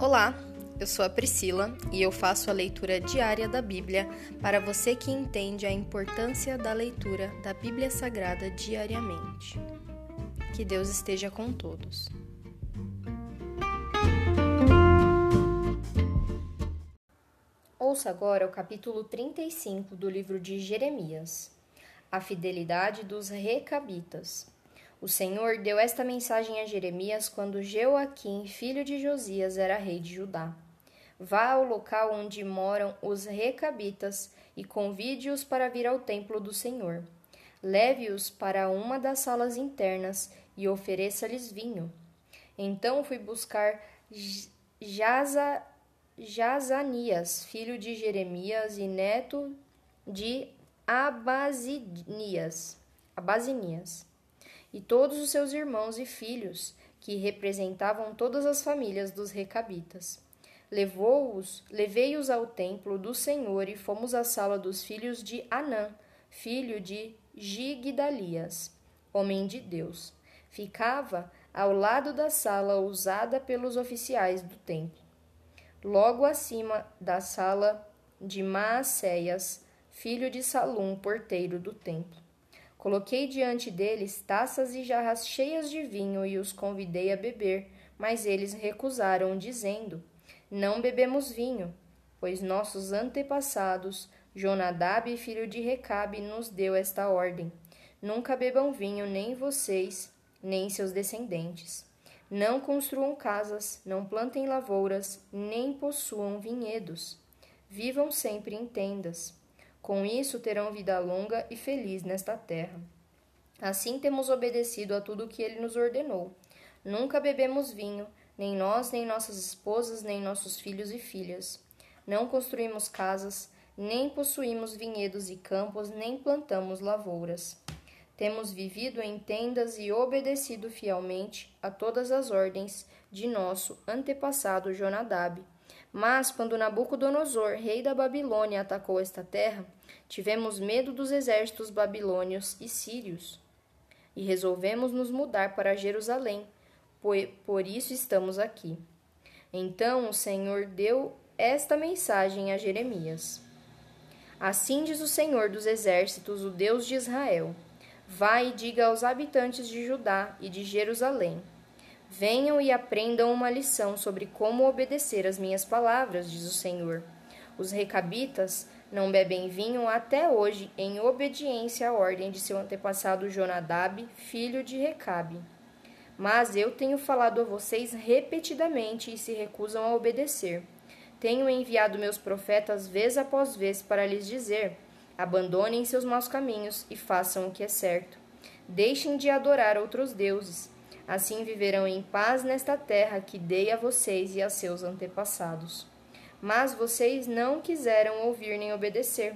Olá, eu sou a Priscila e eu faço a leitura diária da Bíblia para você que entende a importância da leitura da Bíblia Sagrada diariamente. Que Deus esteja com todos. Ouça agora o capítulo 35 do livro de Jeremias. A fidelidade dos recabitas. O Senhor deu esta mensagem a Jeremias quando Jeoaquim, filho de Josias, era rei de Judá. Vá ao local onde moram os recabitas e convide-os para vir ao templo do Senhor. Leve-os para uma das salas internas e ofereça-lhes vinho. Então fui buscar Jaza, Jazanias, filho de Jeremias e neto de Abazinias. Abazinias e todos os seus irmãos e filhos, que representavam todas as famílias dos recabitas. Levou-os, levei-os ao templo do Senhor e fomos à sala dos filhos de Anã, filho de Gigdalias, homem de Deus. Ficava ao lado da sala usada pelos oficiais do templo. Logo acima da sala de Maacéias, filho de Salum, porteiro do templo. Coloquei diante deles taças e jarras cheias de vinho e os convidei a beber, mas eles recusaram, dizendo: Não bebemos vinho, pois nossos antepassados, Jonadab, filho de Recabe, nos deu esta ordem: Nunca bebam vinho, nem vocês, nem seus descendentes. Não construam casas, não plantem lavouras, nem possuam vinhedos. Vivam sempre em tendas. Com isso terão vida longa e feliz nesta terra. Assim temos obedecido a tudo o que ele nos ordenou. Nunca bebemos vinho, nem nós, nem nossas esposas, nem nossos filhos e filhas. Não construímos casas, nem possuímos vinhedos e campos, nem plantamos lavouras. Temos vivido em tendas e obedecido fielmente a todas as ordens de nosso antepassado Jonadab mas quando Nabucodonosor, rei da Babilônia, atacou esta terra, tivemos medo dos exércitos babilônios e sírios e resolvemos nos mudar para Jerusalém. Por isso estamos aqui. Então o Senhor deu esta mensagem a Jeremias. Assim diz o Senhor dos exércitos, o Deus de Israel: Vai e diga aos habitantes de Judá e de Jerusalém: Venham e aprendam uma lição sobre como obedecer às minhas palavras, diz o Senhor. Os recabitas não bebem vinho até hoje, em obediência à ordem de seu antepassado Jonadab, filho de Recabe. Mas eu tenho falado a vocês repetidamente e se recusam a obedecer. Tenho enviado meus profetas vez após vez para lhes dizer: abandonem seus maus caminhos e façam o que é certo. Deixem de adorar outros deuses Assim viverão em paz nesta terra que dei a vocês e a seus antepassados. Mas vocês não quiseram ouvir nem obedecer.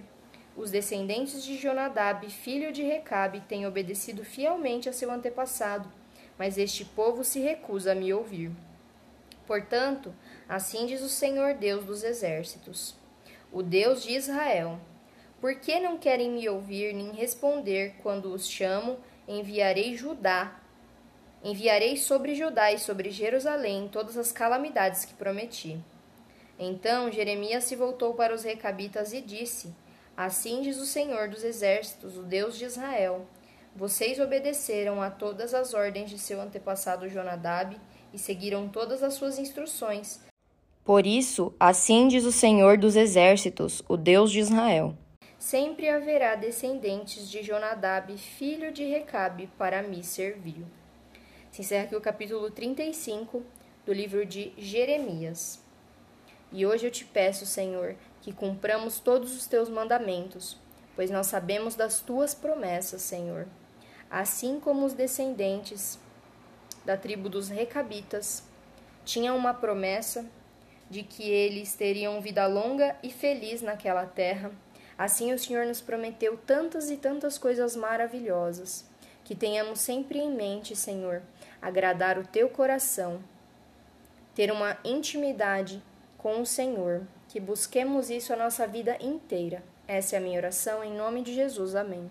Os descendentes de Jonadab, filho de Recabe, têm obedecido fielmente a seu antepassado, mas este povo se recusa a me ouvir. Portanto, assim diz o Senhor Deus dos exércitos, o Deus de Israel: Por que não querem me ouvir nem responder quando os chamo? Enviarei Judá Enviarei sobre Judá e sobre Jerusalém todas as calamidades que prometi. Então Jeremias se voltou para os recabitas e disse: Assim diz o Senhor dos exércitos, o Deus de Israel: Vocês obedeceram a todas as ordens de seu antepassado Jonadab e seguiram todas as suas instruções. Por isso, assim diz o Senhor dos exércitos, o Deus de Israel: Sempre haverá descendentes de Jonadab, filho de Recabe, para me servir. Se encerra aqui o capítulo 35 do livro de Jeremias. E hoje eu te peço, Senhor, que cumpramos todos os teus mandamentos, pois nós sabemos das tuas promessas, Senhor. Assim como os descendentes da tribo dos Recabitas tinham uma promessa de que eles teriam vida longa e feliz naquela terra, assim o Senhor nos prometeu tantas e tantas coisas maravilhosas. Que tenhamos sempre em mente, Senhor, agradar o teu coração, ter uma intimidade com o Senhor, que busquemos isso a nossa vida inteira. Essa é a minha oração em nome de Jesus. Amém.